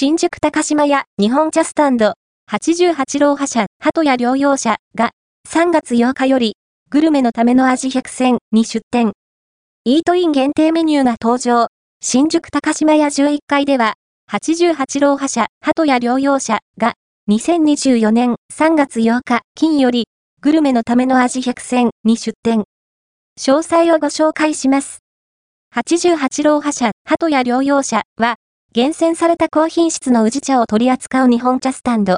新宿高島屋日本茶スタンド88郎派社鳩屋療養者が3月8日よりグルメのための味100選に出店。イートイン限定メニューが登場。新宿高島屋11階では88郎派社鳩屋療養者が2024年3月8日金よりグルメのための味100選に出店。詳細をご紹介します。88郎派社鳩屋療養者は厳選された高品質の宇治茶を取り扱う日本茶スタンド。